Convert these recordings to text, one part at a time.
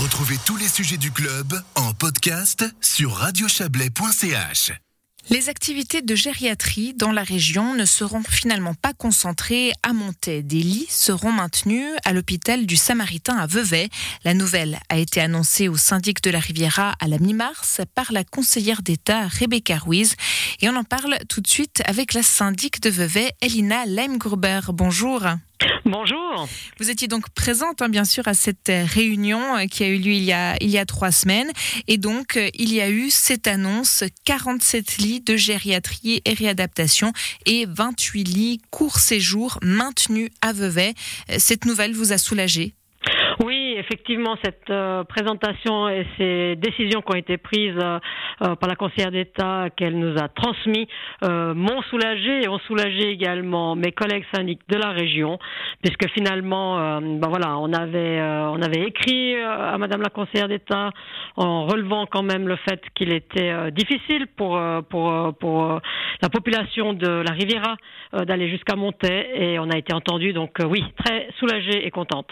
Retrouvez tous les sujets du club en podcast sur radiochablais.ch. Les activités de gériatrie dans la région ne seront finalement pas concentrées à Montaix. Des lits seront maintenus à l'hôpital du Samaritain à Vevey. La nouvelle a été annoncée au syndic de la Riviera à la mi-mars par la conseillère d'État Rebecca Ruiz. Et on en parle tout de suite avec la syndic de Vevey, Elina Leimgruber. Bonjour. Bonjour. Vous étiez donc présente, hein, bien sûr, à cette réunion euh, qui a eu lieu il y a, trois semaines. Et donc, euh, il y a eu cette annonce 47 lits de gériatrie et réadaptation et 28 lits court séjour maintenus à Vevey. Euh, cette nouvelle vous a soulagé? Effectivement, cette euh, présentation et ces décisions qui ont été prises euh, euh, par la conseillère d'État qu'elle nous a transmis m'ont soulagé et ont soulagé également mes collègues syndics de la région, puisque finalement, ben voilà, on avait on avait écrit à Madame la conseillère d'État en relevant quand même le fait qu'il était difficile pour pour pour la population de la Riviera d'aller jusqu'à Montaix et on a été entendu donc oui très soulagée et contente.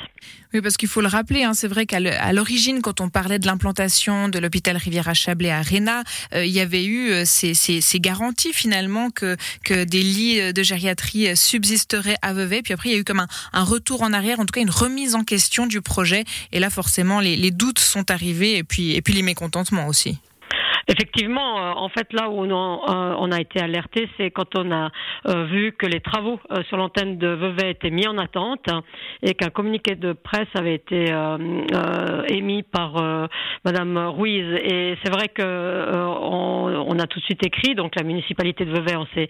Oui, parce qu'il faut le rappeler, hein, c'est vrai qu'à l'origine, quand on parlait de l'implantation de l'hôpital Riviera-Chablais à Réna, euh, il y avait eu euh, ces, garanties finalement que, des lits euh, de gériatrie subsisteraient à. Puis après, il y a eu comme un, retour en arrière, en tout cas une remise en question du projet. Et là, forcément, les, doutes sont arrivés et puis les mécontentements aussi. Effectivement, euh, en fait, là où on a, euh, on a été alerté, c'est quand on a euh, vu que les travaux sur l'antenne de Vevey étaient mis en attente et qu'un communiqué de presse avait été émis par Madame Ruiz. Et c'est vrai que on, a tout de suite écrit, donc la municipalité de Vevey, on s'est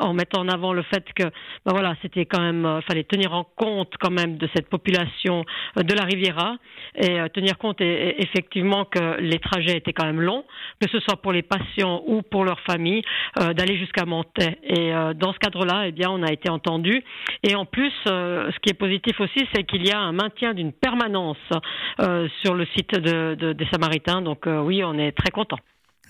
en mettant en avant le fait que, ben voilà, c'était quand même, fallait tenir en compte quand même de cette population de la Riviera et tenir compte effectivement que les trajets étaient quand même longs que ce soit pour les patients ou pour leurs familles, euh, d'aller jusqu'à Montaix. Et euh, dans ce cadre-là, eh bien, on a été entendu. Et en plus, euh, ce qui est positif aussi, c'est qu'il y a un maintien d'une permanence sur le site des Samaritains. Donc oui, on est très content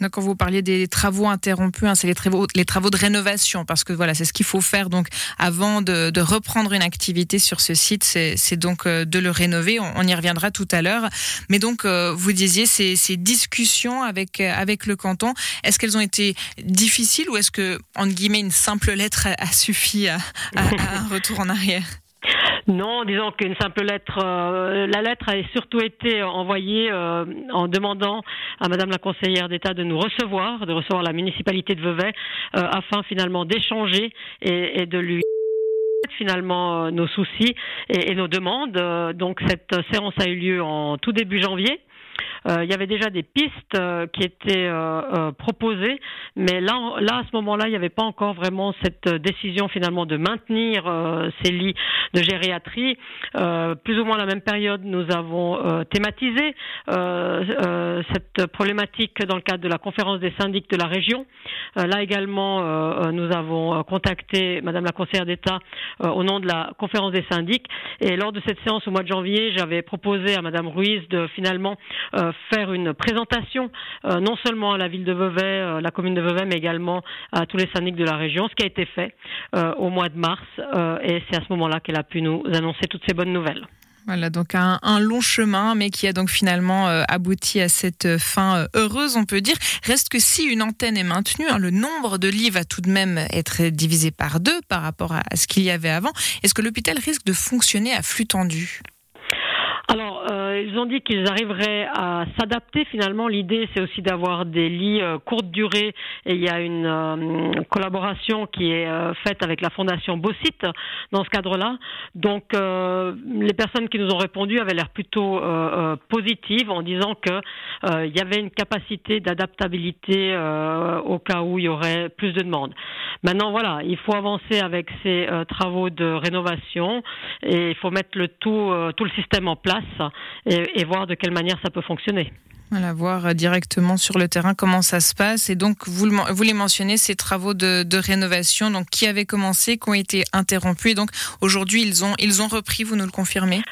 quand vous parliez des travaux interrompus, hein, c'est les travaux, les travaux de rénovation, parce que voilà, c'est ce qu'il faut faire donc avant de, reprendre une activité sur ce site, c'est donc euh, de le rénover. On, y reviendra tout à l'heure. Mais donc, euh, vous disiez ces, discussions avec euh, avec le canton, est-ce qu'elles ont été difficiles ou est-ce que entre guillemets une simple lettre a, suffi à un retour en arrière? Non, disons qu'une simple lettre. Euh, la lettre a surtout été envoyée euh, en demandant à Madame la conseillère d'État de nous recevoir, de recevoir la municipalité de Vevey, euh, afin finalement d'échanger et, de lui finalement nos soucis et, et nos demandes. Donc cette séance a eu lieu en tout début janvier. Euh, il y avait déjà des pistes euh, qui étaient euh, proposées, mais là, là à ce moment-là, il n'y avait pas encore vraiment cette décision finalement de maintenir ces lits de gériatrie. plus ou moins à la même période, nous avons thématisé cette problématique dans le cadre de la conférence des syndics de la région. là également, nous avons contacté Madame la conseillère d'État au nom de la conférence des syndics. Et lors de cette séance au mois de janvier, j'avais proposé à Madame Ruiz de finalement faire une présentation euh, non seulement à la ville de Vevey, euh, la commune de Vevey, mais également à tous les syndics de la région, ce qui a été fait euh, au mois de mars. et c'est à ce moment-là qu'elle a pu nous annoncer toutes ces bonnes nouvelles. Voilà, donc un, long chemin, mais qui a donc finalement abouti à cette fin heureuse, on peut dire. Reste que si une antenne est maintenue, hein, le nombre de lits va tout de même être divisé par deux par rapport à ce qu'il y avait avant. Est-ce que l'hôpital risque de fonctionner à flux tendu? Alors, euh, ils ont dit qu'ils arriveraient à s'adapter. Finalement, l'idée, c'est aussi d'avoir des lits euh, courte durée. Et il y a une euh, collaboration qui est euh, faite avec la fondation Bossit dans ce cadre-là. Donc, les personnes qui nous ont répondu avaient l'air plutôt positives en disant que il y avait une capacité d'adaptabilité au cas où il y aurait plus de demandes. Maintenant, voilà, il faut avancer avec ces travaux de rénovation et il faut mettre le tout, tout le système en place et, voir de quelle manière ça peut fonctionner. Voilà, voir directement sur le terrain comment ça se passe. Et donc, vous, vous les mentionnez, ces travaux de, rénovation, donc qui avaient commencé, qui ont été interrompus. Et donc, aujourd'hui, ils ont, ils ont repris, vous nous le confirmez?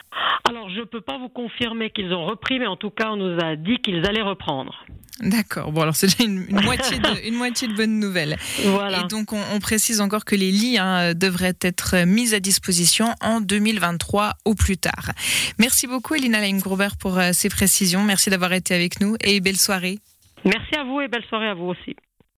Alors, je ne peux pas vous confirmer qu'ils ont repris, mais en tout cas, on nous a dit qu'ils allaient reprendre. D'accord. Bon, alors c'est déjà une, moitié de, une moitié de bonnes nouvelles. Voilà. Et donc, on, précise encore que les lits hein, devraient être mis à disposition en 2023 au plus tard. Merci beaucoup, Elina Leingruber, pour euh, ces précisions. Merci d'avoir été avec nous et belle soirée. Merci à vous et belle soirée à vous aussi.